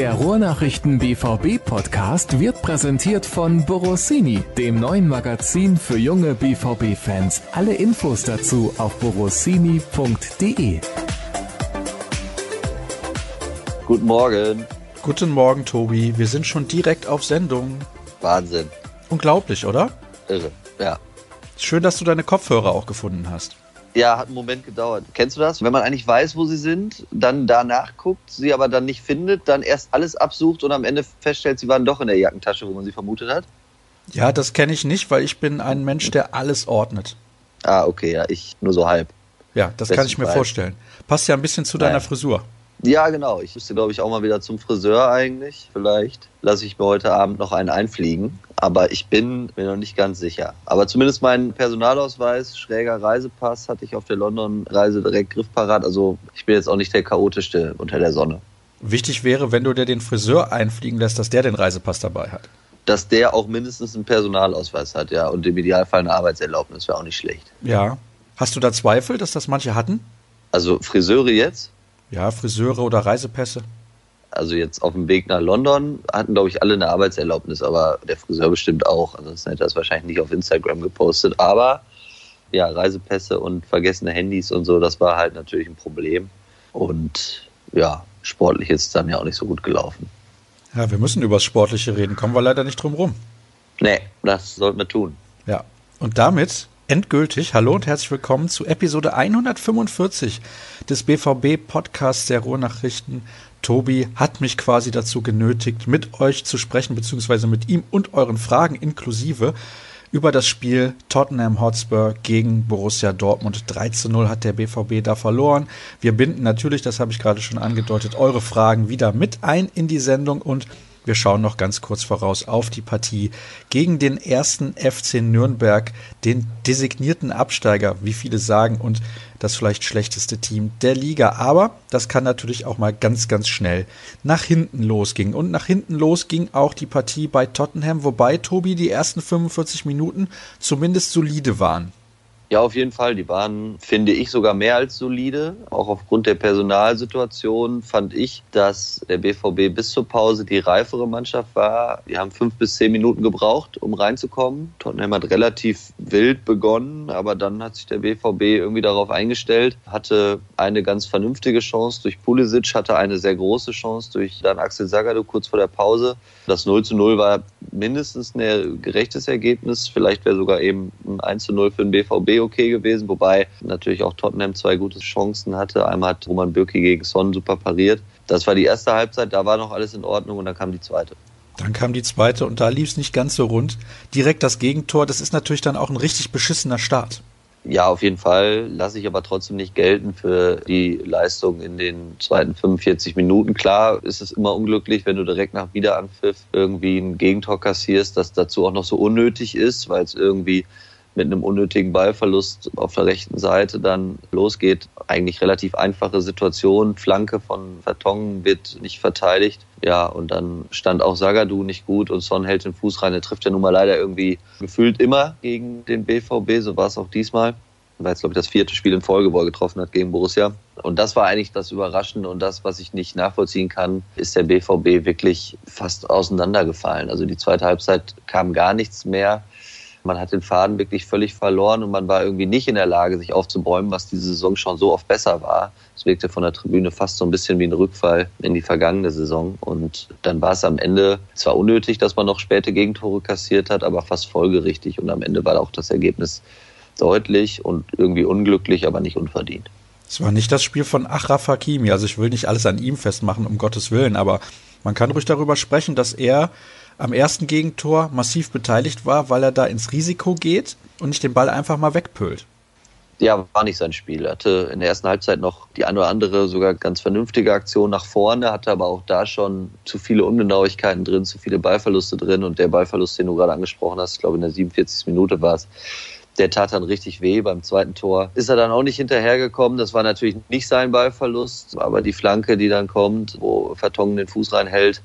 Der Ruhrnachrichten BVB Podcast wird präsentiert von Borossini, dem neuen Magazin für junge BVB Fans. Alle Infos dazu auf borossini.de. Guten Morgen. Guten Morgen, Tobi. Wir sind schon direkt auf Sendung. Wahnsinn. Unglaublich, oder? Irre. Ja. Schön, dass du deine Kopfhörer auch gefunden hast. Ja, hat einen Moment gedauert. Kennst du das? Wenn man eigentlich weiß, wo sie sind, dann danach guckt, sie aber dann nicht findet, dann erst alles absucht und am Ende feststellt, sie waren doch in der Jackentasche, wo man sie vermutet hat? Ja, das kenne ich nicht, weil ich bin ein Mensch, der alles ordnet. Ah, okay, ja, ich nur so halb. Ja, das kann ich mir Fall. vorstellen. Passt ja ein bisschen zu deiner Nein. Frisur. Ja, genau. Ich müsste, glaube ich, auch mal wieder zum Friseur eigentlich. Vielleicht lasse ich mir heute Abend noch einen einfliegen. Aber ich bin mir noch nicht ganz sicher. Aber zumindest meinen Personalausweis, schräger Reisepass, hatte ich auf der London-Reise direkt griffparat. Also ich bin jetzt auch nicht der chaotischste unter der Sonne. Wichtig wäre, wenn du dir den Friseur einfliegen lässt, dass der den Reisepass dabei hat. Dass der auch mindestens einen Personalausweis hat, ja. Und im Idealfall eine Arbeitserlaubnis wäre auch nicht schlecht. Ja. Hast du da Zweifel, dass das manche hatten? Also Friseure jetzt, Ja, Friseure oder Reisepässe? also jetzt auf dem Weg nach London, hatten, glaube ich, alle eine Arbeitserlaubnis, aber der Friseur bestimmt auch. Ansonsten hätte er das wahrscheinlich nicht auf Instagram gepostet. Aber ja, Reisepässe und vergessene Handys und so, das war halt natürlich ein Problem. Und ja, sportlich ist es dann ja auch nicht so gut gelaufen. Ja, wir müssen über das Sportliche reden, kommen wir leider nicht drum rum. Nee, das sollten wir tun. Ja, und damit endgültig hallo und herzlich willkommen zu Episode 145 des BVB Podcasts der Ruhrnachrichten. Tobi hat mich quasi dazu genötigt, mit euch zu sprechen, beziehungsweise mit ihm und euren Fragen inklusive über das Spiel Tottenham Hotspur gegen Borussia Dortmund. 3 zu 0 hat der BVB da verloren. Wir binden natürlich, das habe ich gerade schon angedeutet, eure Fragen wieder mit ein in die Sendung und wir schauen noch ganz kurz voraus auf die Partie gegen den ersten FC Nürnberg, den designierten Absteiger, wie viele sagen, und das vielleicht schlechteste Team der Liga. Aber das kann natürlich auch mal ganz, ganz schnell nach hinten losgehen. Und nach hinten los ging auch die Partie bei Tottenham, wobei Tobi die ersten 45 Minuten zumindest solide waren. Ja, auf jeden Fall. Die waren, finde ich, sogar mehr als solide. Auch aufgrund der Personalsituation fand ich, dass der BVB bis zur Pause die reifere Mannschaft war. Die haben fünf bis zehn Minuten gebraucht, um reinzukommen. Tottenham hat relativ wild begonnen, aber dann hat sich der BVB irgendwie darauf eingestellt, hatte eine ganz vernünftige Chance durch Pulisic, hatte eine sehr große Chance durch dann Axel Zagadou kurz vor der Pause. Das 0 zu 0 war mindestens ein gerechtes Ergebnis. Vielleicht wäre sogar eben ein 1 zu 0 für den BVB okay gewesen, wobei natürlich auch Tottenham zwei gute Chancen hatte. Einmal hat Roman Bürki gegen Son super pariert. Das war die erste Halbzeit, da war noch alles in Ordnung und dann kam die zweite. Dann kam die zweite und da lief es nicht ganz so rund. Direkt das Gegentor, das ist natürlich dann auch ein richtig beschissener Start. Ja, auf jeden Fall lasse ich aber trotzdem nicht gelten für die Leistung in den zweiten 45 Minuten. Klar ist es immer unglücklich, wenn du direkt nach Wiederanpfiff irgendwie ein Gegentor kassierst, das dazu auch noch so unnötig ist, weil es irgendwie mit einem unnötigen Ballverlust auf der rechten Seite dann losgeht. Eigentlich relativ einfache Situation. Flanke von Vertongen wird nicht verteidigt. Ja, und dann stand auch Sagadu nicht gut und Son hält den Fuß rein. Er trifft ja nun mal leider irgendwie gefühlt immer gegen den BVB. So war es auch diesmal. War jetzt, glaube ich, das vierte Spiel in Folge, wo er getroffen hat gegen Borussia. Und das war eigentlich das Überraschende und das, was ich nicht nachvollziehen kann, ist der BVB wirklich fast auseinandergefallen. Also die zweite Halbzeit kam gar nichts mehr. Man hat den Faden wirklich völlig verloren und man war irgendwie nicht in der Lage, sich aufzubäumen, was diese Saison schon so oft besser war. Es wirkte von der Tribüne fast so ein bisschen wie ein Rückfall in die vergangene Saison. Und dann war es am Ende zwar unnötig, dass man noch späte Gegentore kassiert hat, aber fast folgerichtig. Und am Ende war auch das Ergebnis deutlich und irgendwie unglücklich, aber nicht unverdient. Es war nicht das Spiel von Achraf Hakimi, also ich will nicht alles an ihm festmachen, um Gottes Willen, aber man kann ruhig darüber sprechen, dass er am ersten Gegentor massiv beteiligt war, weil er da ins Risiko geht und nicht den Ball einfach mal wegpölt. Ja, war nicht sein Spiel. Er hatte in der ersten Halbzeit noch die eine oder andere sogar ganz vernünftige Aktion nach vorne, hatte aber auch da schon zu viele Ungenauigkeiten drin, zu viele Ballverluste drin und der Ballverlust, den du gerade angesprochen hast, ich glaube in der 47. Minute war es, der tat dann richtig weh. Beim zweiten Tor ist er dann auch nicht hinterhergekommen. Das war natürlich nicht sein Ballverlust, aber die Flanke, die dann kommt, wo Vertongen den Fuß reinhält,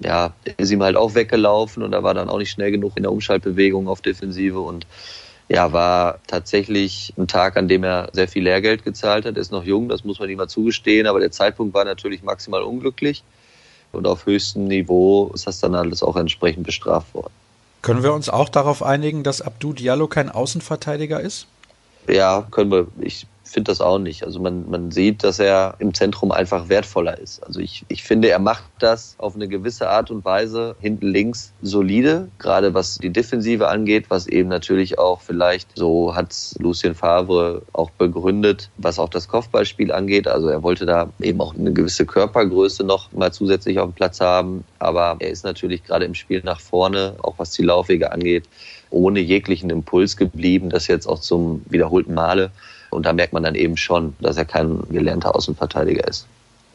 ja, der ist ihm halt auch weggelaufen und da war dann auch nicht schnell genug in der Umschaltbewegung auf Defensive und ja, war tatsächlich ein Tag, an dem er sehr viel Lehrgeld gezahlt hat. Er ist noch jung, das muss man ihm mal zugestehen, aber der Zeitpunkt war natürlich maximal unglücklich. Und auf höchstem Niveau ist das dann alles auch entsprechend bestraft worden. Können wir uns auch darauf einigen, dass Abdu Diallo kein Außenverteidiger ist? Ja, können wir. Ich finde das auch nicht. Also man, man sieht, dass er im Zentrum einfach wertvoller ist. Also ich, ich finde, er macht das auf eine gewisse Art und Weise hinten links solide, gerade was die Defensive angeht, was eben natürlich auch vielleicht, so hat Lucien Favre auch begründet, was auch das Kopfballspiel angeht. Also er wollte da eben auch eine gewisse Körpergröße noch mal zusätzlich auf dem Platz haben. Aber er ist natürlich gerade im Spiel nach vorne, auch was die Laufwege angeht, ohne jeglichen Impuls geblieben, das jetzt auch zum wiederholten Male. Und da merkt man dann eben schon, dass er kein gelernter Außenverteidiger ist.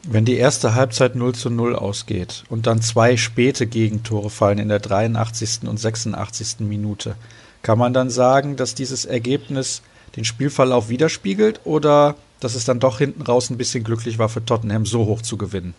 Wenn die erste Halbzeit 0 zu 0 ausgeht und dann zwei späte Gegentore fallen in der 83. und 86. Minute, kann man dann sagen, dass dieses Ergebnis den Spielverlauf widerspiegelt oder dass es dann doch hinten raus ein bisschen glücklich war für Tottenham so hoch zu gewinnen?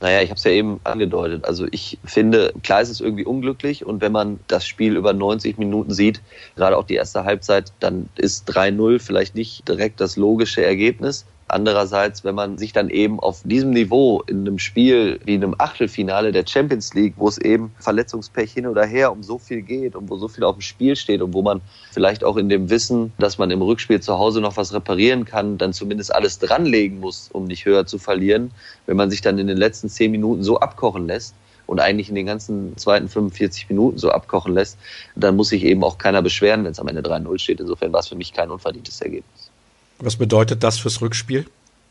Naja, ich habe es ja eben angedeutet. Also ich finde, klar ist es irgendwie unglücklich und wenn man das Spiel über 90 Minuten sieht, gerade auch die erste Halbzeit, dann ist 3-0 vielleicht nicht direkt das logische Ergebnis. Andererseits, wenn man sich dann eben auf diesem Niveau in einem Spiel wie einem Achtelfinale der Champions League, wo es eben Verletzungspech hin oder her um so viel geht und wo so viel auf dem Spiel steht und wo man vielleicht auch in dem Wissen, dass man im Rückspiel zu Hause noch was reparieren kann, dann zumindest alles dranlegen muss, um nicht höher zu verlieren. Wenn man sich dann in den letzten zehn Minuten so abkochen lässt, und eigentlich in den ganzen zweiten 45 Minuten so abkochen lässt, dann muss sich eben auch keiner beschweren, wenn es am Ende 3-0 steht. Insofern war es für mich kein unverdientes Ergebnis. Was bedeutet das fürs Rückspiel?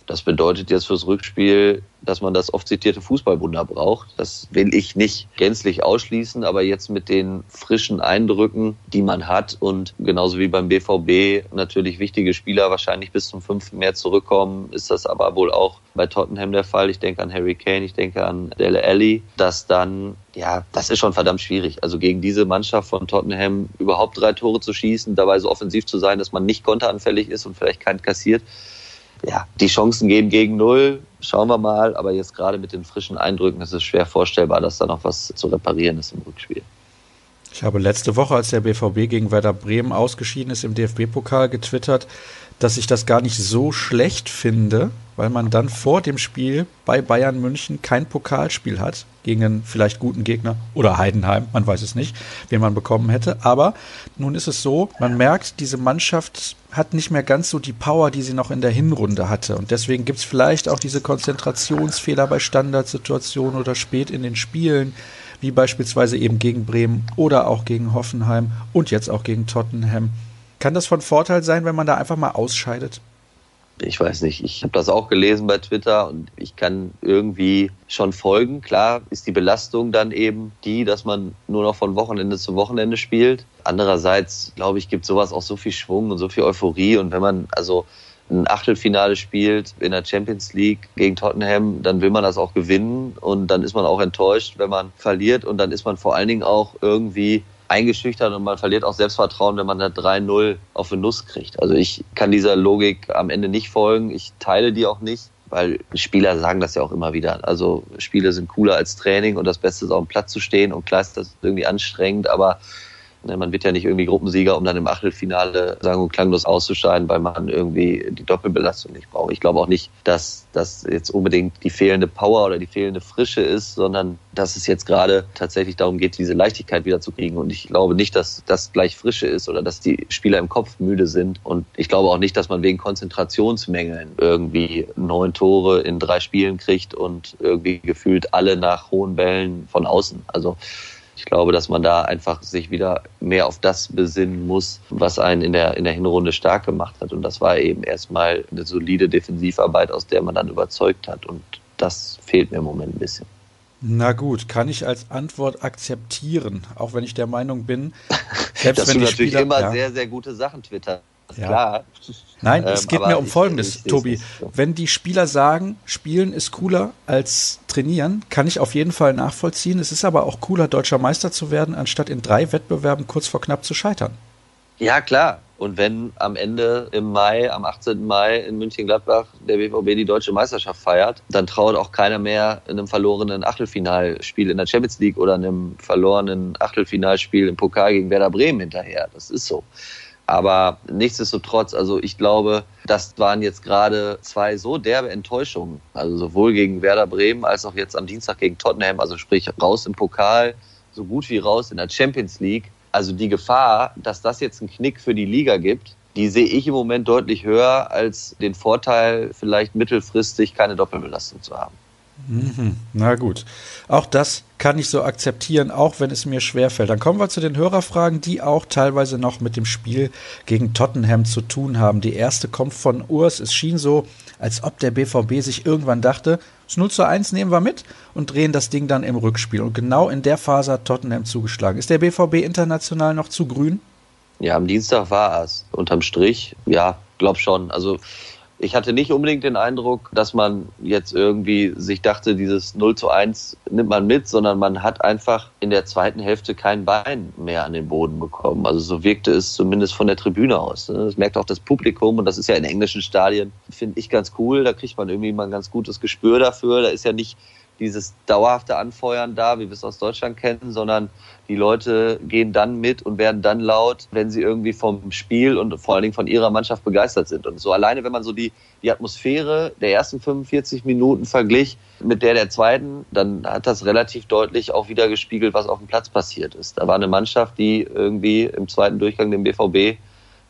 Das bedeutet jetzt fürs Rückspiel, dass man das oft zitierte Fußballwunder braucht. Das will ich nicht gänzlich ausschließen, aber jetzt mit den frischen Eindrücken, die man hat und genauso wie beim BVB natürlich wichtige Spieler wahrscheinlich bis zum 5. März zurückkommen, ist das aber wohl auch bei Tottenham der Fall. Ich denke an Harry Kane, ich denke an Dele Alli, dass dann ja, das ist schon verdammt schwierig. Also gegen diese Mannschaft von Tottenham überhaupt drei Tore zu schießen, dabei so offensiv zu sein, dass man nicht konteranfällig ist und vielleicht keinen kassiert ja, die Chancen gehen gegen null. Schauen wir mal. Aber jetzt gerade mit den frischen Eindrücken ist es schwer vorstellbar, dass da noch was zu reparieren ist im Rückspiel. Ich habe letzte Woche, als der BVB gegen Werder Bremen ausgeschieden ist im DFB-Pokal, getwittert, dass ich das gar nicht so schlecht finde, weil man dann vor dem Spiel bei Bayern München kein Pokalspiel hat gegen einen vielleicht guten Gegner oder Heidenheim, man weiß es nicht, wen man bekommen hätte. Aber nun ist es so, man merkt, diese Mannschaft hat nicht mehr ganz so die Power, die sie noch in der Hinrunde hatte. Und deswegen gibt es vielleicht auch diese Konzentrationsfehler bei Standardsituationen oder spät in den Spielen, wie beispielsweise eben gegen Bremen oder auch gegen Hoffenheim und jetzt auch gegen Tottenham. Kann das von Vorteil sein, wenn man da einfach mal ausscheidet? Ich weiß nicht, ich habe das auch gelesen bei Twitter und ich kann irgendwie schon folgen. Klar ist die Belastung dann eben die, dass man nur noch von Wochenende zu Wochenende spielt. Andererseits, glaube ich, gibt sowas auch so viel Schwung und so viel Euphorie. Und wenn man also ein Achtelfinale spielt in der Champions League gegen Tottenham, dann will man das auch gewinnen und dann ist man auch enttäuscht, wenn man verliert und dann ist man vor allen Dingen auch irgendwie eingeschüchtert und man verliert auch Selbstvertrauen, wenn man da 3-0 auf den Nuss kriegt. Also ich kann dieser Logik am Ende nicht folgen. Ich teile die auch nicht, weil Spieler sagen das ja auch immer wieder. Also Spiele sind cooler als Training und das Beste ist auf dem Platz zu stehen und klar ist das irgendwie anstrengend, aber man wird ja nicht irgendwie Gruppensieger, um dann im Achtelfinale sagen und klanglos auszuscheiden, weil man irgendwie die Doppelbelastung nicht braucht. Ich glaube auch nicht, dass das jetzt unbedingt die fehlende Power oder die fehlende Frische ist, sondern dass es jetzt gerade tatsächlich darum geht, diese Leichtigkeit wieder zu kriegen. Und ich glaube nicht, dass das gleich Frische ist oder dass die Spieler im Kopf müde sind. Und ich glaube auch nicht, dass man wegen Konzentrationsmängeln irgendwie neun Tore in drei Spielen kriegt und irgendwie gefühlt alle nach hohen Bällen von außen. Also ich glaube, dass man da einfach sich wieder mehr auf das besinnen muss, was einen in der, in der Hinrunde stark gemacht hat. Und das war eben erstmal eine solide Defensivarbeit, aus der man dann überzeugt hat. Und das fehlt mir im Moment ein bisschen. Na gut, kann ich als Antwort akzeptieren, auch wenn ich der Meinung bin, selbst dass wenn du natürlich Spieler, immer ja. sehr, sehr gute Sachen twittern ja. klar. Nein, es ähm, geht mir um Folgendes, ich, ich, Tobi. Wenn die Spieler sagen, Spielen ist cooler als Trainieren, kann ich auf jeden Fall nachvollziehen. Es ist aber auch cooler, deutscher Meister zu werden, anstatt in drei Wettbewerben kurz vor knapp zu scheitern. Ja, klar. Und wenn am Ende im Mai, am 18. Mai in München-Gladbach der BVB die deutsche Meisterschaft feiert, dann traut auch keiner mehr in einem verlorenen Achtelfinalspiel in der Champions League oder einem verlorenen Achtelfinalspiel im Pokal gegen Werder Bremen hinterher. Das ist so. Aber nichtsdestotrotz, also ich glaube, das waren jetzt gerade zwei so derbe Enttäuschungen. Also sowohl gegen Werder Bremen als auch jetzt am Dienstag gegen Tottenham. Also sprich raus im Pokal, so gut wie raus in der Champions League. Also die Gefahr, dass das jetzt einen Knick für die Liga gibt, die sehe ich im Moment deutlich höher als den Vorteil, vielleicht mittelfristig keine Doppelbelastung zu haben. Mhm. Na gut. Auch das kann ich so akzeptieren, auch wenn es mir schwerfällt. Dann kommen wir zu den Hörerfragen, die auch teilweise noch mit dem Spiel gegen Tottenham zu tun haben. Die erste kommt von Urs. Es schien so, als ob der BVB sich irgendwann dachte, das 0 zu 1 nehmen wir mit und drehen das Ding dann im Rückspiel. Und genau in der Phase hat Tottenham zugeschlagen. Ist der BVB international noch zu grün? Ja, am Dienstag war es. Unterm Strich, ja, glaub schon. Also ich hatte nicht unbedingt den Eindruck, dass man jetzt irgendwie sich dachte, dieses 0 zu 1 nimmt man mit, sondern man hat einfach in der zweiten Hälfte kein Bein mehr an den Boden bekommen. Also so wirkte es zumindest von der Tribüne aus. Ne? Das merkt auch das Publikum und das ist ja in englischen Stadien, finde ich ganz cool. Da kriegt man irgendwie mal ein ganz gutes Gespür dafür. Da ist ja nicht dieses dauerhafte Anfeuern da, wie wir es aus Deutschland kennen, sondern die Leute gehen dann mit und werden dann laut, wenn sie irgendwie vom Spiel und vor allen Dingen von ihrer Mannschaft begeistert sind. Und so alleine, wenn man so die, die Atmosphäre der ersten 45 Minuten verglich mit der der zweiten, dann hat das relativ deutlich auch wieder gespiegelt, was auf dem Platz passiert ist. Da war eine Mannschaft, die irgendwie im zweiten Durchgang den BVB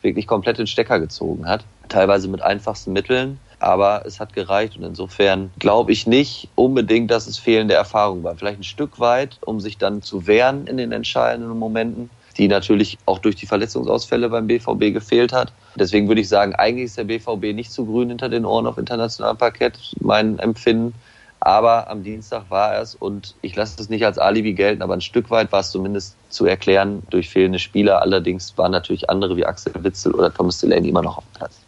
wirklich komplett den Stecker gezogen hat. Teilweise mit einfachsten Mitteln aber es hat gereicht und insofern glaube ich nicht unbedingt, dass es fehlende Erfahrung war. Vielleicht ein Stück weit, um sich dann zu wehren in den entscheidenden Momenten, die natürlich auch durch die Verletzungsausfälle beim BVB gefehlt hat. Deswegen würde ich sagen, eigentlich ist der BVB nicht zu grün hinter den Ohren auf internationalem Parkett, mein Empfinden. Aber am Dienstag war es und ich lasse es nicht als Alibi gelten, aber ein Stück weit war es zumindest zu erklären durch fehlende Spieler. Allerdings waren natürlich andere wie Axel Witzel oder Thomas Delaney immer noch auf dem Platz.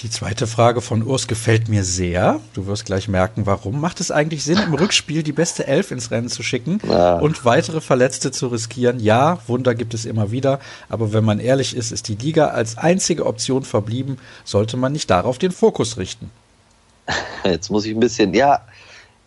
Die zweite Frage von Urs gefällt mir sehr. Du wirst gleich merken, warum. Macht es eigentlich Sinn, im Rückspiel die beste Elf ins Rennen zu schicken ja. und weitere Verletzte zu riskieren? Ja, Wunder gibt es immer wieder. Aber wenn man ehrlich ist, ist die Liga als einzige Option verblieben. Sollte man nicht darauf den Fokus richten? Jetzt muss ich ein bisschen, ja,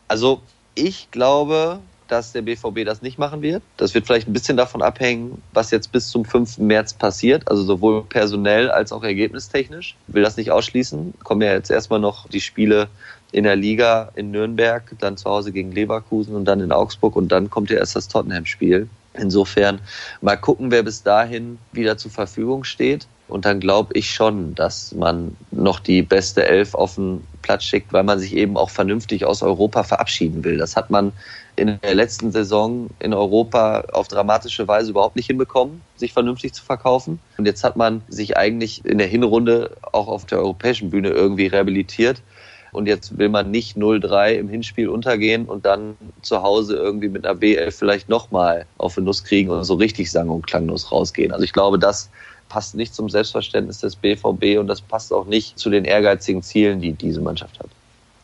also ich glaube, dass der BVB das nicht machen wird. Das wird vielleicht ein bisschen davon abhängen, was jetzt bis zum 5. März passiert, also sowohl personell als auch ergebnistechnisch. Ich will das nicht ausschließen. Kommen ja jetzt erstmal noch die Spiele in der Liga in Nürnberg, dann zu Hause gegen Leverkusen und dann in Augsburg und dann kommt ja erst das Tottenham-Spiel. Insofern mal gucken, wer bis dahin wieder zur Verfügung steht. Und dann glaube ich schon, dass man noch die beste Elf auf den Platz schickt, weil man sich eben auch vernünftig aus Europa verabschieden will. Das hat man in der letzten Saison in Europa auf dramatische Weise überhaupt nicht hinbekommen, sich vernünftig zu verkaufen. Und jetzt hat man sich eigentlich in der Hinrunde auch auf der europäischen Bühne irgendwie rehabilitiert. Und jetzt will man nicht 0-3 im Hinspiel untergehen und dann zu Hause irgendwie mit einer B11 vielleicht nochmal auf den Nuss kriegen und so richtig sang- und klanglos rausgehen. Also ich glaube, das passt nicht zum Selbstverständnis des BVB und das passt auch nicht zu den ehrgeizigen Zielen, die diese Mannschaft hat.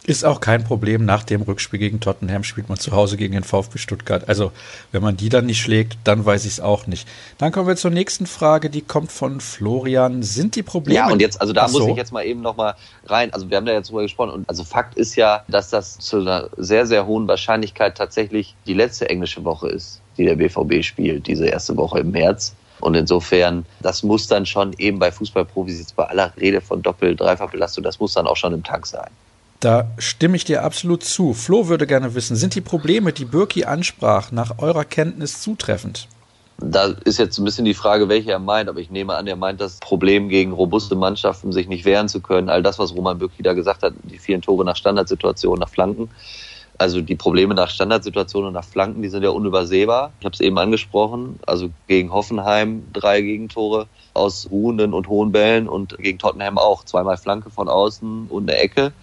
Ist auch kein Problem. Nach dem Rückspiel gegen Tottenham spielt man zu Hause gegen den VfB Stuttgart. Also, wenn man die dann nicht schlägt, dann weiß ich es auch nicht. Dann kommen wir zur nächsten Frage, die kommt von Florian. Sind die Probleme? Ja, und jetzt, also da so. muss ich jetzt mal eben nochmal rein. Also, wir haben da jetzt drüber gesprochen. Und also, Fakt ist ja, dass das zu einer sehr, sehr hohen Wahrscheinlichkeit tatsächlich die letzte englische Woche ist, die der BVB spielt, diese erste Woche im März. Und insofern, das muss dann schon eben bei Fußballprofis jetzt bei aller Rede von Doppel-, Dreifachbelastung, das muss dann auch schon im Tank sein. Da stimme ich dir absolut zu. Flo würde gerne wissen, sind die Probleme, die Birki ansprach, nach eurer Kenntnis zutreffend? Da ist jetzt ein bisschen die Frage, welche er meint, aber ich nehme an, er meint das Problem gegen robuste Mannschaften, sich nicht wehren zu können. All das, was Roman Bürki da gesagt hat, die vielen Tore nach Standardsituationen, nach Flanken. Also die Probleme nach Standardsituationen und nach Flanken, die sind ja unübersehbar. Ich habe es eben angesprochen. Also gegen Hoffenheim drei Gegentore aus ruhenden und hohen Bällen und gegen Tottenham auch zweimal Flanke von außen und eine Ecke.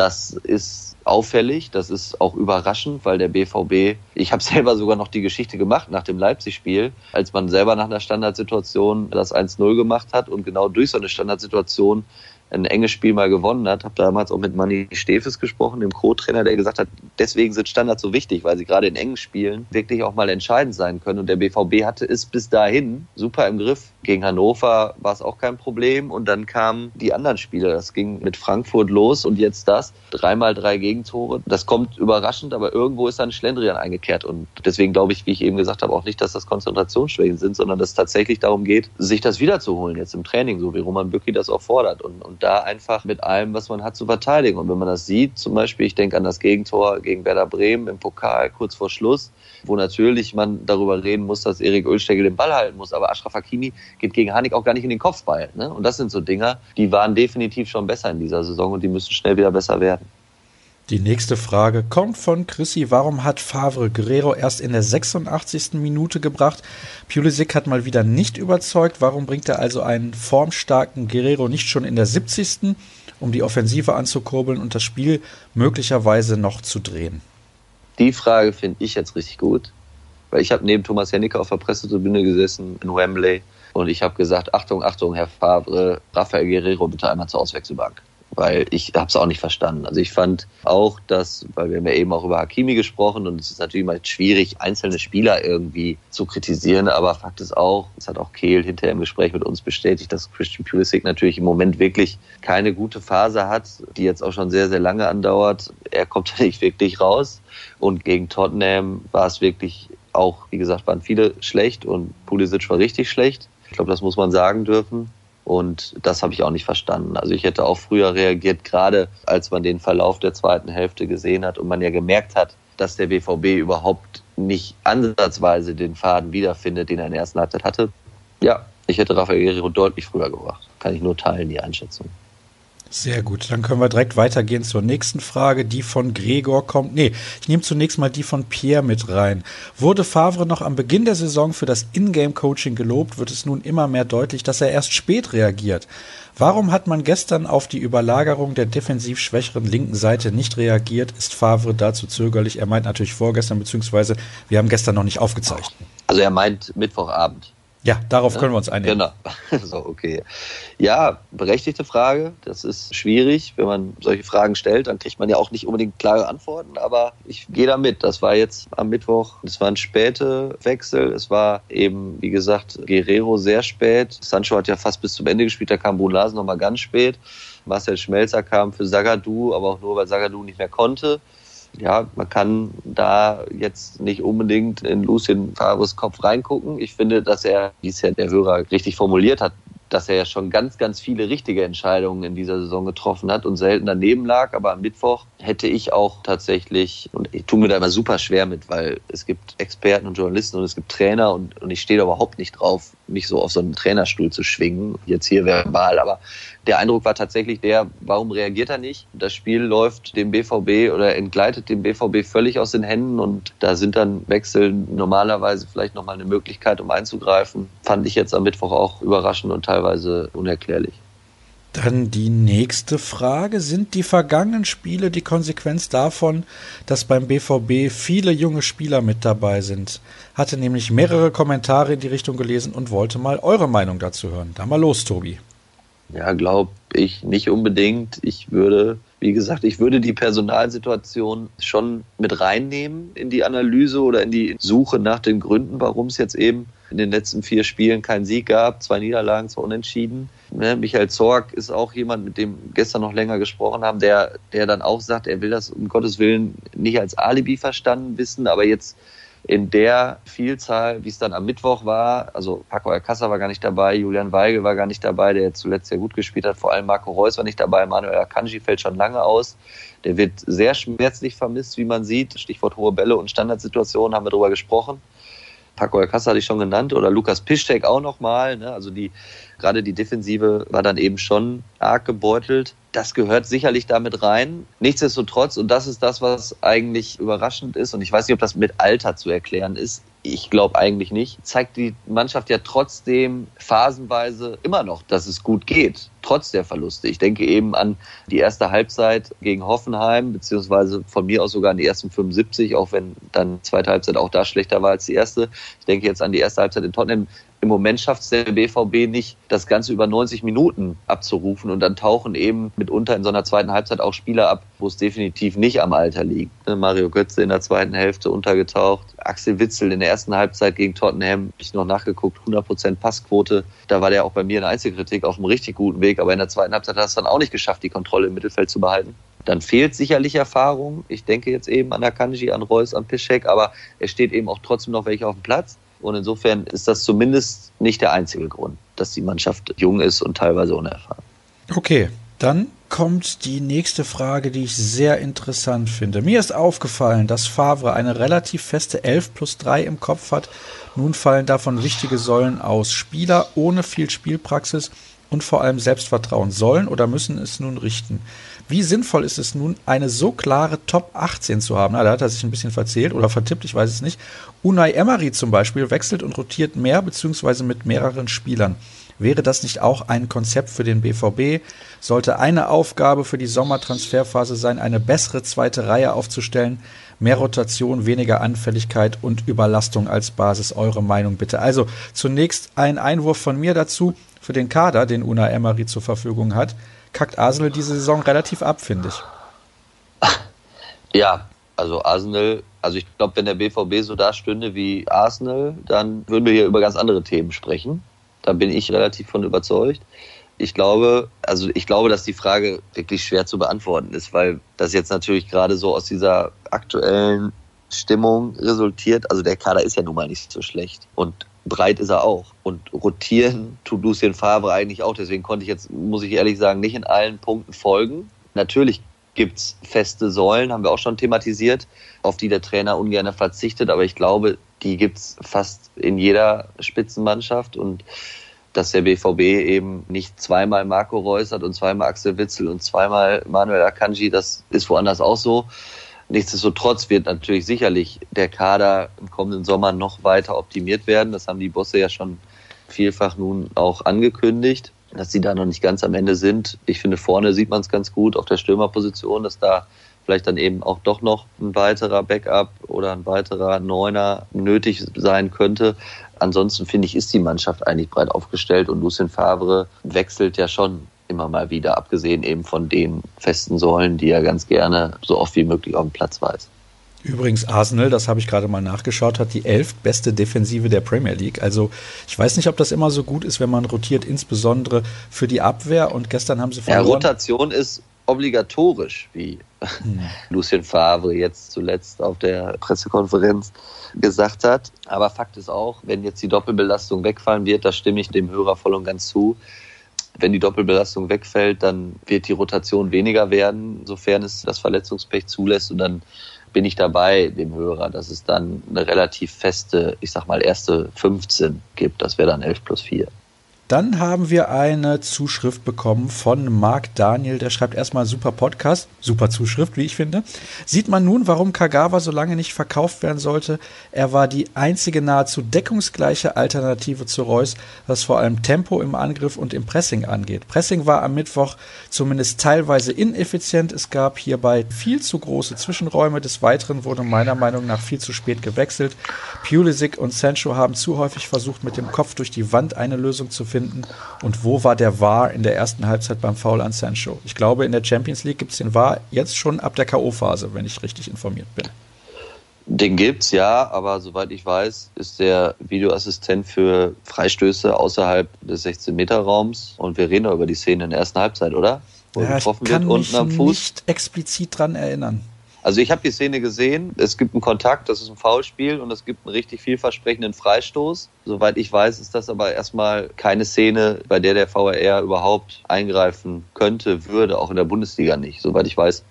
Das ist auffällig, das ist auch überraschend, weil der BVB, ich habe selber sogar noch die Geschichte gemacht nach dem Leipzig-Spiel, als man selber nach einer Standardsituation das 1-0 gemacht hat und genau durch so eine Standardsituation ein enges Spiel mal gewonnen hat. Habe damals auch mit Manny Stefes gesprochen, dem Co-Trainer, der gesagt hat, deswegen sind Standards so wichtig, weil sie gerade in engen Spielen wirklich auch mal entscheidend sein können. Und der BVB hatte es bis dahin super im Griff. Gegen Hannover war es auch kein Problem. Und dann kamen die anderen Spiele. Das ging mit Frankfurt los und jetzt das. Dreimal drei Gegentore. Das kommt überraschend, aber irgendwo ist dann Schlendrian eingekehrt. Und deswegen glaube ich, wie ich eben gesagt habe, auch nicht, dass das Konzentrationsschwächen sind, sondern dass es tatsächlich darum geht, sich das wiederzuholen jetzt im Training, so wie Roman Bücki das auch fordert. Und, da einfach mit allem, was man hat, zu verteidigen. Und wenn man das sieht, zum Beispiel, ich denke an das Gegentor gegen Werder Bremen im Pokal kurz vor Schluss, wo natürlich man darüber reden muss, dass Erik Ölstegel den Ball halten muss. Aber Ashraf Hakimi geht gegen Hanik auch gar nicht in den Kopfball. Ne? Und das sind so Dinger, die waren definitiv schon besser in dieser Saison und die müssen schnell wieder besser werden. Die nächste Frage kommt von Chrissy. Warum hat Favre Guerrero erst in der 86. Minute gebracht? Pulisic hat mal wieder nicht überzeugt. Warum bringt er also einen formstarken Guerrero nicht schon in der 70. um die Offensive anzukurbeln und das Spiel möglicherweise noch zu drehen? Die Frage finde ich jetzt richtig gut, weil ich habe neben Thomas Hennicke auf der Pressetribüne gesessen in Wembley und ich habe gesagt, Achtung, Achtung, Herr Favre, Rafael Guerrero bitte einmal zur Auswechselbank weil ich habe es auch nicht verstanden. Also ich fand auch, dass, weil wir haben ja eben auch über Hakimi gesprochen und es ist natürlich mal schwierig, einzelne Spieler irgendwie zu kritisieren, aber Fakt ist auch, es hat auch Kehl hinterher im Gespräch mit uns bestätigt, dass Christian Pulisic natürlich im Moment wirklich keine gute Phase hat, die jetzt auch schon sehr, sehr lange andauert. Er kommt da nicht wirklich raus und gegen Tottenham war es wirklich auch, wie gesagt, waren viele schlecht und Pulisic war richtig schlecht. Ich glaube, das muss man sagen dürfen. Und das habe ich auch nicht verstanden. Also ich hätte auch früher reagiert, gerade als man den Verlauf der zweiten Hälfte gesehen hat und man ja gemerkt hat, dass der BVB überhaupt nicht ansatzweise den Faden wiederfindet, den er in der ersten Halbzeit hatte. Ja, ich hätte Rafael Guerrero deutlich früher gebracht. Kann ich nur teilen, die Einschätzung. Sehr gut, dann können wir direkt weitergehen zur nächsten Frage, die von Gregor kommt. Nee, ich nehme zunächst mal die von Pierre mit rein. Wurde Favre noch am Beginn der Saison für das Ingame-Coaching gelobt, wird es nun immer mehr deutlich, dass er erst spät reagiert. Warum hat man gestern auf die Überlagerung der defensiv schwächeren linken Seite nicht reagiert? Ist Favre dazu zögerlich? Er meint natürlich vorgestern, beziehungsweise wir haben gestern noch nicht aufgezeichnet. Also er meint Mittwochabend. Ja, darauf können wir uns einigen. Genau. So, okay. Ja, berechtigte Frage. Das ist schwierig. Wenn man solche Fragen stellt, dann kriegt man ja auch nicht unbedingt klare Antworten. Aber ich gehe da mit. Das war jetzt am Mittwoch. Es waren späte Wechsel. Es war eben, wie gesagt, Guerrero sehr spät. Sancho hat ja fast bis zum Ende gespielt. Da kam Brunlasen nochmal ganz spät. Marcel Schmelzer kam für Sagadou, aber auch nur, weil Sagadou nicht mehr konnte ja, man kann da jetzt nicht unbedingt in Lucien Favres Kopf reingucken. Ich finde, dass er, wie es ja der Hörer richtig formuliert hat, dass er ja schon ganz, ganz viele richtige Entscheidungen in dieser Saison getroffen hat und selten daneben lag. Aber am Mittwoch hätte ich auch tatsächlich, und ich tue mir da immer super schwer mit, weil es gibt Experten und Journalisten und es gibt Trainer und, und ich stehe da überhaupt nicht drauf, mich so auf so einen Trainerstuhl zu schwingen, jetzt hier verbal. Aber der Eindruck war tatsächlich der, warum reagiert er nicht? Das Spiel läuft dem BVB oder entgleitet dem BVB völlig aus den Händen und da sind dann Wechsel normalerweise vielleicht nochmal eine Möglichkeit, um einzugreifen. Fand ich jetzt am Mittwoch auch überraschend und teilweise unerklärlich. Dann die nächste Frage. Sind die vergangenen Spiele die Konsequenz davon, dass beim BVB viele junge Spieler mit dabei sind? Hatte nämlich mehrere Kommentare in die Richtung gelesen und wollte mal eure Meinung dazu hören. Da mal los, Tobi. Ja, glaube ich nicht unbedingt. Ich würde, wie gesagt, ich würde die Personalsituation schon mit reinnehmen in die Analyse oder in die Suche nach den Gründen, warum es jetzt eben in den letzten vier Spielen keinen Sieg gab, zwei Niederlagen, zwei Unentschieden. Ne, Michael Zorg ist auch jemand, mit dem gestern noch länger gesprochen haben, der, der dann auch sagt, er will das um Gottes Willen nicht als Alibi verstanden wissen, aber jetzt in der Vielzahl, wie es dann am Mittwoch war. Also Paco Alcázar war gar nicht dabei, Julian Weigel war gar nicht dabei, der zuletzt sehr gut gespielt hat. Vor allem Marco Reus war nicht dabei, Manuel Akanji fällt schon lange aus. Der wird sehr schmerzlich vermisst, wie man sieht. Stichwort hohe Bälle und Standardsituationen haben wir darüber gesprochen. Paco Alcázar hatte ich schon genannt oder Lukas Piszczek auch nochmal. Ne? Also die, gerade die Defensive war dann eben schon arg gebeutelt. Das gehört sicherlich damit rein. Nichtsdestotrotz, und das ist das, was eigentlich überraschend ist, und ich weiß nicht, ob das mit Alter zu erklären ist, ich glaube eigentlich nicht, zeigt die Mannschaft ja trotzdem phasenweise immer noch, dass es gut geht, trotz der Verluste. Ich denke eben an die erste Halbzeit gegen Hoffenheim, beziehungsweise von mir aus sogar an die ersten 75, auch wenn dann zweite Halbzeit auch da schlechter war als die erste. Ich denke jetzt an die erste Halbzeit in Tottenham im Moment schafft es der BVB nicht, das Ganze über 90 Minuten abzurufen. Und dann tauchen eben mitunter in so einer zweiten Halbzeit auch Spieler ab, wo es definitiv nicht am Alter liegt. Ne, Mario Götze in der zweiten Hälfte untergetaucht. Axel Witzel in der ersten Halbzeit gegen Tottenham, ich noch nachgeguckt, 100% Passquote. Da war der auch bei mir in Einzelkritik auf einem richtig guten Weg. Aber in der zweiten Halbzeit hat er es dann auch nicht geschafft, die Kontrolle im Mittelfeld zu behalten. Dann fehlt sicherlich Erfahrung. Ich denke jetzt eben an Akanji, an Reus, an Piszek, aber es steht eben auch trotzdem noch welche auf dem Platz. Und insofern ist das zumindest nicht der einzige Grund, dass die Mannschaft jung ist und teilweise unerfahren. Okay, dann kommt die nächste Frage, die ich sehr interessant finde. Mir ist aufgefallen, dass Favre eine relativ feste 11 plus 3 im Kopf hat. Nun fallen davon wichtige Säulen aus. Spieler ohne viel Spielpraxis und vor allem Selbstvertrauen sollen oder müssen es nun richten. Wie sinnvoll ist es nun, eine so klare Top 18 zu haben? Na, da hat er sich ein bisschen verzählt oder vertippt, ich weiß es nicht. Unai Emery zum Beispiel wechselt und rotiert mehr beziehungsweise mit mehreren Spielern. Wäre das nicht auch ein Konzept für den BVB? Sollte eine Aufgabe für die Sommertransferphase sein, eine bessere zweite Reihe aufzustellen? Mehr Rotation, weniger Anfälligkeit und Überlastung als Basis. Eure Meinung bitte. Also zunächst ein Einwurf von mir dazu für den Kader, den Unai Emery zur Verfügung hat kackt Arsenal diese Saison relativ ab, finde ich. Ja, also Arsenal, also ich glaube, wenn der BVB so da stünde wie Arsenal, dann würden wir hier über ganz andere Themen sprechen. Da bin ich relativ von überzeugt. Ich glaube, also ich glaube, dass die Frage wirklich schwer zu beantworten ist, weil das jetzt natürlich gerade so aus dieser aktuellen Stimmung resultiert. Also der Kader ist ja nun mal nicht so schlecht. Und breit ist er auch. Und rotieren tut Lucien Favre eigentlich auch. Deswegen konnte ich jetzt, muss ich ehrlich sagen, nicht in allen Punkten folgen. Natürlich gibt es feste Säulen, haben wir auch schon thematisiert, auf die der Trainer ungern verzichtet. Aber ich glaube, die gibt es fast in jeder Spitzenmannschaft. Und dass der BVB eben nicht zweimal Marco Reus hat und zweimal Axel Witzel und zweimal Manuel Akanji, das ist woanders auch so. Nichtsdestotrotz wird natürlich sicherlich der Kader im kommenden Sommer noch weiter optimiert werden. Das haben die Bosse ja schon vielfach nun auch angekündigt, dass sie da noch nicht ganz am Ende sind. Ich finde, vorne sieht man es ganz gut auf der Stürmerposition, dass da vielleicht dann eben auch doch noch ein weiterer Backup oder ein weiterer Neuner nötig sein könnte. Ansonsten finde ich, ist die Mannschaft eigentlich breit aufgestellt und Lucien Favre wechselt ja schon immer mal wieder, abgesehen eben von den festen Säulen, die er ganz gerne so oft wie möglich auf dem Platz weiß. Übrigens, Arsenal, das habe ich gerade mal nachgeschaut, hat die elf beste Defensive der Premier League. Also ich weiß nicht, ob das immer so gut ist, wenn man rotiert, insbesondere für die Abwehr. Und gestern haben sie verloren. Ja, Rotation ist obligatorisch, wie hm. Lucien Favre jetzt zuletzt auf der Pressekonferenz gesagt hat. Aber Fakt ist auch, wenn jetzt die Doppelbelastung wegfallen wird, da stimme ich dem Hörer voll und ganz zu, wenn die Doppelbelastung wegfällt, dann wird die Rotation weniger werden, sofern es das Verletzungspech zulässt. Und dann bin ich dabei, dem Hörer, dass es dann eine relativ feste, ich sag mal, erste 15 gibt. Das wäre dann 11 plus 4. Dann haben wir eine Zuschrift bekommen von Marc Daniel, der schreibt erstmal super Podcast, super Zuschrift, wie ich finde. Sieht man nun, warum Kagawa so lange nicht verkauft werden sollte? Er war die einzige nahezu deckungsgleiche Alternative zu Reus, was vor allem Tempo im Angriff und im Pressing angeht. Pressing war am Mittwoch zumindest teilweise ineffizient. Es gab hierbei viel zu große Zwischenräume. Des Weiteren wurde meiner Meinung nach viel zu spät gewechselt. Pulisic und Sancho haben zu häufig versucht, mit dem Kopf durch die Wand eine Lösung zu finden finden? Und wo war der VAR in der ersten Halbzeit beim Foul an Sancho? Ich glaube, in der Champions League gibt es den VAR jetzt schon ab der K.O.-Phase, wenn ich richtig informiert bin. Den gibt's ja, aber soweit ich weiß, ist der Videoassistent für Freistöße außerhalb des 16-Meter-Raums. Und wir reden doch über die Szene in der ersten Halbzeit, oder? Wo ja, getroffen ich kann wird unten am Fuß. nicht explizit dran erinnern. Also ich habe die Szene gesehen. Es gibt einen Kontakt, das ist ein Foulspiel und es gibt einen richtig vielversprechenden Freistoß. Soweit ich weiß, ist das aber erstmal keine Szene, bei der der VAR überhaupt eingreifen könnte, würde, auch in der Bundesliga nicht. Soweit ich weiß,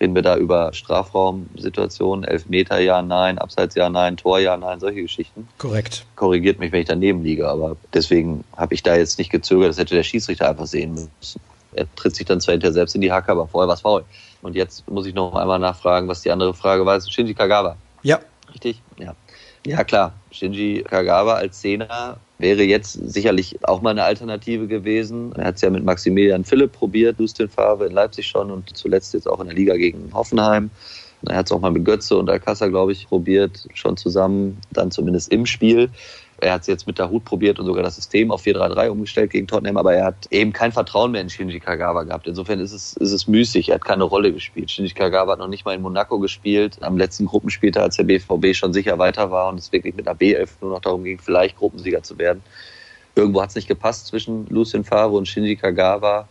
reden wir da über Strafraumsituationen, Elfmeter ja, nein, Abseits ja, nein, Tor ja, nein, solche Geschichten. Korrekt. Korrigiert mich, wenn ich daneben liege, aber deswegen habe ich da jetzt nicht gezögert, das hätte der Schiedsrichter einfach sehen müssen. Er tritt sich dann zwar hinterher selbst in die Hacke, aber vorher war es faul. Und jetzt muss ich noch einmal nachfragen, was die andere Frage war. Shinji Kagawa. Ja. Richtig? Ja. Ja, klar. Shinji Kagawa als Zehner wäre jetzt sicherlich auch mal eine Alternative gewesen. Er hat es ja mit Maximilian Philipp probiert, Dustin Favre in Leipzig schon und zuletzt jetzt auch in der Liga gegen Hoffenheim. Er hat es auch mal mit Götze und Alcázar, glaube ich, probiert, schon zusammen, dann zumindest im Spiel. Er hat es jetzt mit der Hut probiert und sogar das System auf 4-3-3 umgestellt gegen Tottenham, aber er hat eben kein Vertrauen mehr in Shinji Kagawa gehabt. Insofern ist es, ist es müßig. Er hat keine Rolle gespielt. Shinji Kagawa hat noch nicht mal in Monaco gespielt. Am letzten Gruppenspieltag, als der BVB schon sicher weiter war und es wirklich mit einer B11 nur noch darum ging, vielleicht Gruppensieger zu werden. Irgendwo hat es nicht gepasst zwischen Lucien Favre und Shinji Kagawa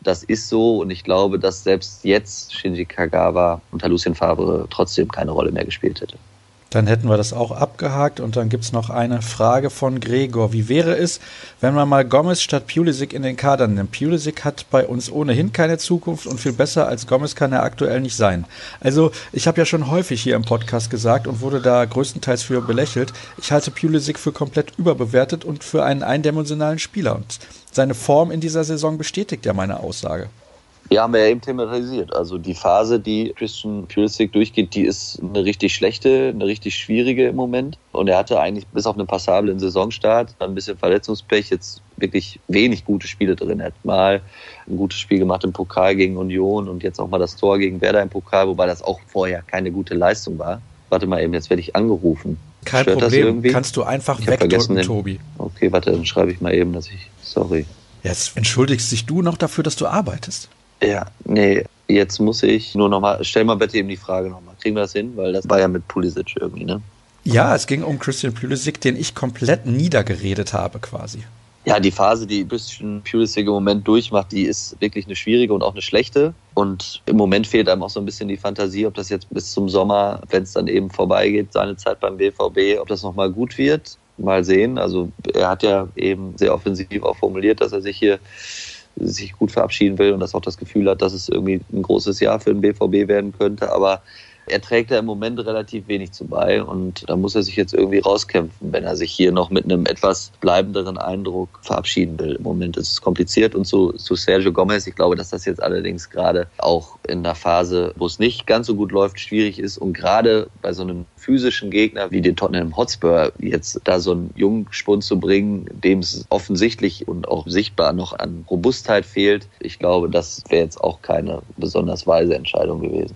das ist so und ich glaube, dass selbst jetzt Shinji Kagawa unter Lucien Favre trotzdem keine Rolle mehr gespielt hätte. Dann hätten wir das auch abgehakt und dann gibt es noch eine Frage von Gregor. Wie wäre es, wenn man mal Gomez statt Pulisic in den Kader nimmt? Pulisic hat bei uns ohnehin keine Zukunft und viel besser als Gomez kann er aktuell nicht sein. Also ich habe ja schon häufig hier im Podcast gesagt und wurde da größtenteils für belächelt. Ich halte Pulisic für komplett überbewertet und für einen eindimensionalen Spieler und seine Form in dieser Saison bestätigt ja meine Aussage. Ja, haben wir ja eben thematisiert. Also die Phase, die Christian Pulisic durchgeht, die ist eine richtig schlechte, eine richtig schwierige im Moment. Und er hatte eigentlich bis auf einen passablen Saisonstart ein bisschen Verletzungspech, jetzt wirklich wenig gute Spiele drin. Er hat mal ein gutes Spiel gemacht im Pokal gegen Union und jetzt auch mal das Tor gegen Werder im Pokal, wobei das auch vorher keine gute Leistung war. Warte mal eben, jetzt werde ich angerufen. Kein Stört Problem, kannst du einfach ich wegdrücken, Tobi. Okay, warte, dann schreibe ich mal eben, dass ich, sorry. Jetzt entschuldigst dich du noch dafür, dass du arbeitest. Ja, nee, jetzt muss ich nur nochmal, stell mal bitte eben die Frage nochmal. Kriegen wir das hin? Weil das war ja mit Pulisic irgendwie, ne? Ja, es ging um Christian Pulisic, den ich komplett niedergeredet habe quasi. Ja, die Phase, die Christian Pulisic im Moment durchmacht, die ist wirklich eine schwierige und auch eine schlechte. Und im Moment fehlt einem auch so ein bisschen die Fantasie, ob das jetzt bis zum Sommer, wenn es dann eben vorbeigeht, seine Zeit beim BVB, ob das nochmal gut wird. Mal sehen. Also er hat ja eben sehr offensiv auch formuliert, dass er sich hier sich gut verabschieden will und das auch das Gefühl hat, dass es irgendwie ein großes Jahr für den BVB werden könnte. Aber er trägt da im Moment relativ wenig zu bei und da muss er sich jetzt irgendwie rauskämpfen, wenn er sich hier noch mit einem etwas bleibenderen Eindruck verabschieden will. Im Moment ist es kompliziert und zu, zu Sergio Gomez, ich glaube, dass das jetzt allerdings gerade auch in einer Phase, wo es nicht ganz so gut läuft, schwierig ist und gerade bei so einem physischen Gegner wie den Tottenham Hotspur jetzt da so einen jungen Spund zu bringen, dem es offensichtlich und auch sichtbar noch an Robustheit fehlt. Ich glaube, das wäre jetzt auch keine besonders weise Entscheidung gewesen.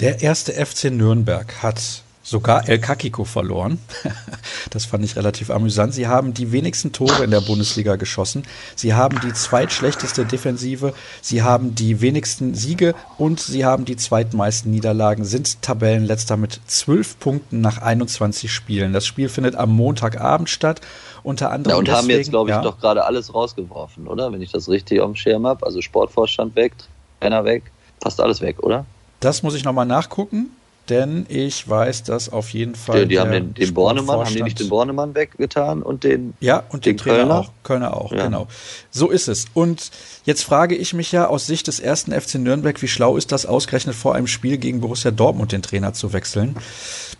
Der erste FC Nürnberg hat sogar El Kakiko verloren. das fand ich relativ amüsant. Sie haben die wenigsten Tore in der Bundesliga geschossen. Sie haben die zweitschlechteste Defensive. Sie haben die wenigsten Siege und sie haben die zweitmeisten Niederlagen, sind Tabellenletzter mit zwölf Punkten nach 21 Spielen. Das Spiel findet am Montagabend statt. Unter anderem. Ja, und deswegen, haben jetzt, glaube ich, ja. doch gerade alles rausgeworfen, oder? Wenn ich das richtig auf dem Schirm habe. Also Sportvorstand weg, Trainer weg, fast alles weg, oder? Das muss ich nochmal nachgucken, denn ich weiß, dass auf jeden Fall. Die, die haben den, den Bornemann, haben die nicht den Bornemann weggetan und den. Ja, und den, den Trainer Kölner auch. Kölner auch, ja. genau. So ist es. Und jetzt frage ich mich ja aus Sicht des ersten FC Nürnberg, wie schlau ist das ausgerechnet vor einem Spiel gegen Borussia Dortmund den Trainer zu wechseln?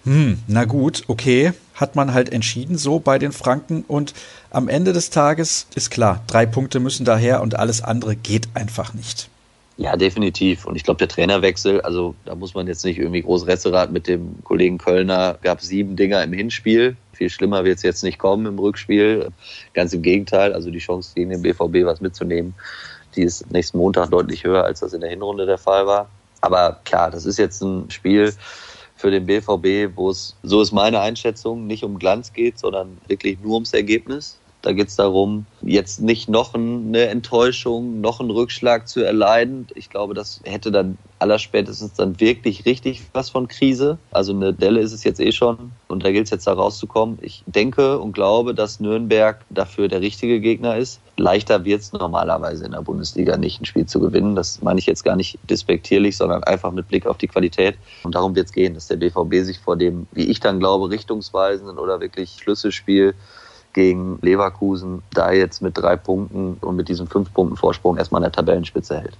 Hm, na gut, okay. Hat man halt entschieden so bei den Franken und am Ende des Tages ist klar, drei Punkte müssen daher und alles andere geht einfach nicht. Ja, definitiv. Und ich glaube, der Trainerwechsel, also da muss man jetzt nicht irgendwie groß Resterat mit dem Kollegen Kölner, gab sieben Dinger im Hinspiel. Viel schlimmer wird es jetzt nicht kommen im Rückspiel. Ganz im Gegenteil, also die Chance gegen den BVB was mitzunehmen, die ist nächsten Montag deutlich höher, als das in der Hinrunde der Fall war. Aber klar, das ist jetzt ein Spiel für den BVB, wo es, so ist meine Einschätzung, nicht um Glanz geht, sondern wirklich nur ums Ergebnis. Da geht es darum, jetzt nicht noch eine Enttäuschung, noch einen Rückschlag zu erleiden. Ich glaube, das hätte dann allerspätestens dann wirklich richtig was von Krise. Also eine Delle ist es jetzt eh schon und da gilt es jetzt da rauszukommen. Ich denke und glaube, dass Nürnberg dafür der richtige Gegner ist. Leichter wird es normalerweise in der Bundesliga nicht, ein Spiel zu gewinnen. Das meine ich jetzt gar nicht despektierlich, sondern einfach mit Blick auf die Qualität. Und darum wird es gehen, dass der BVB sich vor dem, wie ich dann glaube, richtungsweisenden oder wirklich Schlüsselspiel gegen Leverkusen da jetzt mit drei Punkten und mit diesem fünf Punkten Vorsprung erstmal an der Tabellenspitze hält.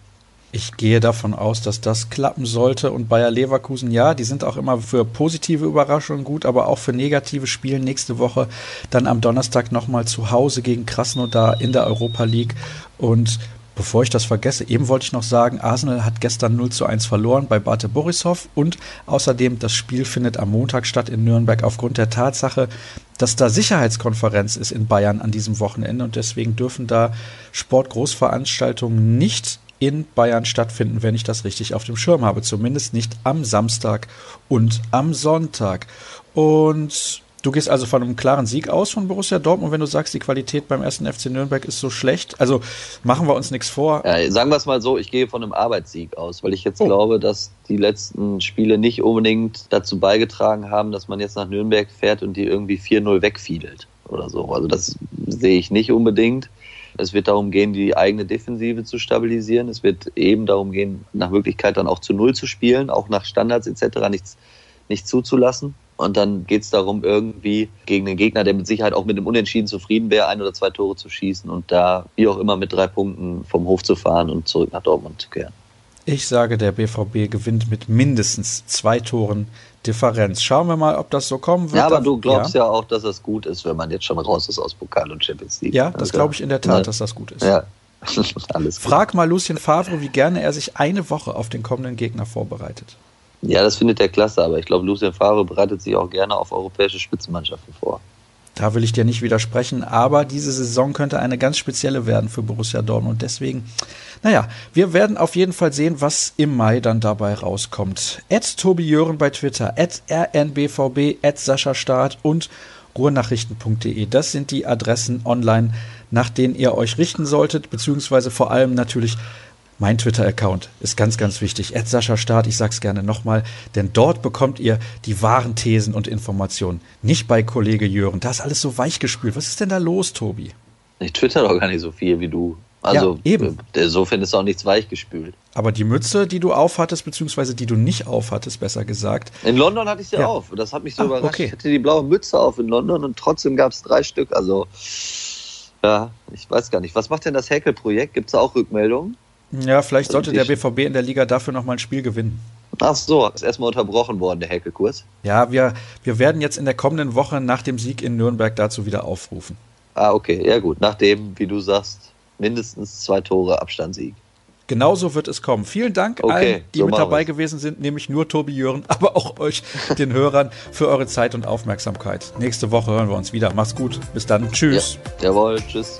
Ich gehe davon aus, dass das klappen sollte. Und Bayer Leverkusen, ja, die sind auch immer für positive Überraschungen gut, aber auch für negative Spiele nächste Woche dann am Donnerstag nochmal zu Hause gegen Krasnodar in der Europa League. Und Bevor ich das vergesse, eben wollte ich noch sagen, Arsenal hat gestern 0 zu 1 verloren bei Bate Borisov und außerdem das Spiel findet am Montag statt in Nürnberg aufgrund der Tatsache, dass da Sicherheitskonferenz ist in Bayern an diesem Wochenende und deswegen dürfen da Sportgroßveranstaltungen nicht in Bayern stattfinden, wenn ich das richtig auf dem Schirm habe. Zumindest nicht am Samstag und am Sonntag. Und Du gehst also von einem klaren Sieg aus von Borussia Dortmund, wenn du sagst, die Qualität beim ersten FC Nürnberg ist so schlecht. Also machen wir uns nichts vor. Ja, sagen wir es mal so, ich gehe von einem Arbeitssieg aus, weil ich jetzt oh. glaube, dass die letzten Spiele nicht unbedingt dazu beigetragen haben, dass man jetzt nach Nürnberg fährt und die irgendwie 4-0 wegfiedelt oder so. Also das sehe ich nicht unbedingt. Es wird darum gehen, die eigene Defensive zu stabilisieren. Es wird eben darum gehen, nach Möglichkeit dann auch zu Null zu spielen, auch nach Standards etc. nichts, nichts zuzulassen. Und dann geht es darum, irgendwie gegen den Gegner, der mit Sicherheit auch mit dem Unentschieden zufrieden wäre, ein oder zwei Tore zu schießen und da wie auch immer mit drei Punkten vom Hof zu fahren und zurück nach Dortmund zu kehren. Ich sage, der BVB gewinnt mit mindestens zwei Toren Differenz. Schauen wir mal, ob das so kommen wird. Ja, aber du glaubst ja, ja auch, dass das gut ist, wenn man jetzt schon raus ist aus Pokal und Champions League. Ja, das also, glaube ich in der Tat, ja. dass das gut ist. Ja. Alles Frag mal Lucien Favre, wie gerne er sich eine Woche auf den kommenden Gegner vorbereitet. Ja, das findet er klasse, aber ich glaube, Lucien Favre bereitet sich auch gerne auf europäische Spitzenmannschaften vor. Da will ich dir nicht widersprechen, aber diese Saison könnte eine ganz spezielle werden für Borussia Dortmund. Deswegen, naja, wir werden auf jeden Fall sehen, was im Mai dann dabei rauskommt. At Tobi Jören bei Twitter, at rnbvb, at Sascha Staat und ruhrnachrichten.de. Das sind die Adressen online, nach denen ihr euch richten solltet, beziehungsweise vor allem natürlich mein Twitter-Account ist ganz, ganz wichtig. Ed Sascha Staat, ich sag's gerne nochmal, denn dort bekommt ihr die wahren Thesen und Informationen. Nicht bei Kollege Jören. Da ist alles so weichgespült. Was ist denn da los, Tobi? Ich twitter doch gar nicht so viel wie du. Also ja, eben. insofern ist auch nichts weichgespült. Aber die Mütze, die du aufhattest, beziehungsweise die du nicht aufhattest, besser gesagt. In London hatte ich sie ja. auf. Das hat mich so ah, überrascht. Okay. Ich hatte die blaue Mütze auf in London und trotzdem gab es drei Stück. Also, ja, ich weiß gar nicht. Was macht denn das Häkelprojekt? Gibt es auch Rückmeldungen? Ja, vielleicht sollte der BVB in der Liga dafür nochmal ein Spiel gewinnen. Ach so, ist erstmal unterbrochen worden, der Häkelkurs. Ja, wir, wir werden jetzt in der kommenden Woche nach dem Sieg in Nürnberg dazu wieder aufrufen. Ah, okay, ja gut. Nachdem, wie du sagst, mindestens zwei Tore Abstandssieg. Genauso wird es kommen. Vielen Dank okay, allen, die so mit dabei gewesen sind, nämlich nur Tobi Jören, aber auch euch, den Hörern, für eure Zeit und Aufmerksamkeit. Nächste Woche hören wir uns wieder. Macht's gut. Bis dann. Tschüss. Ja, jawohl, tschüss.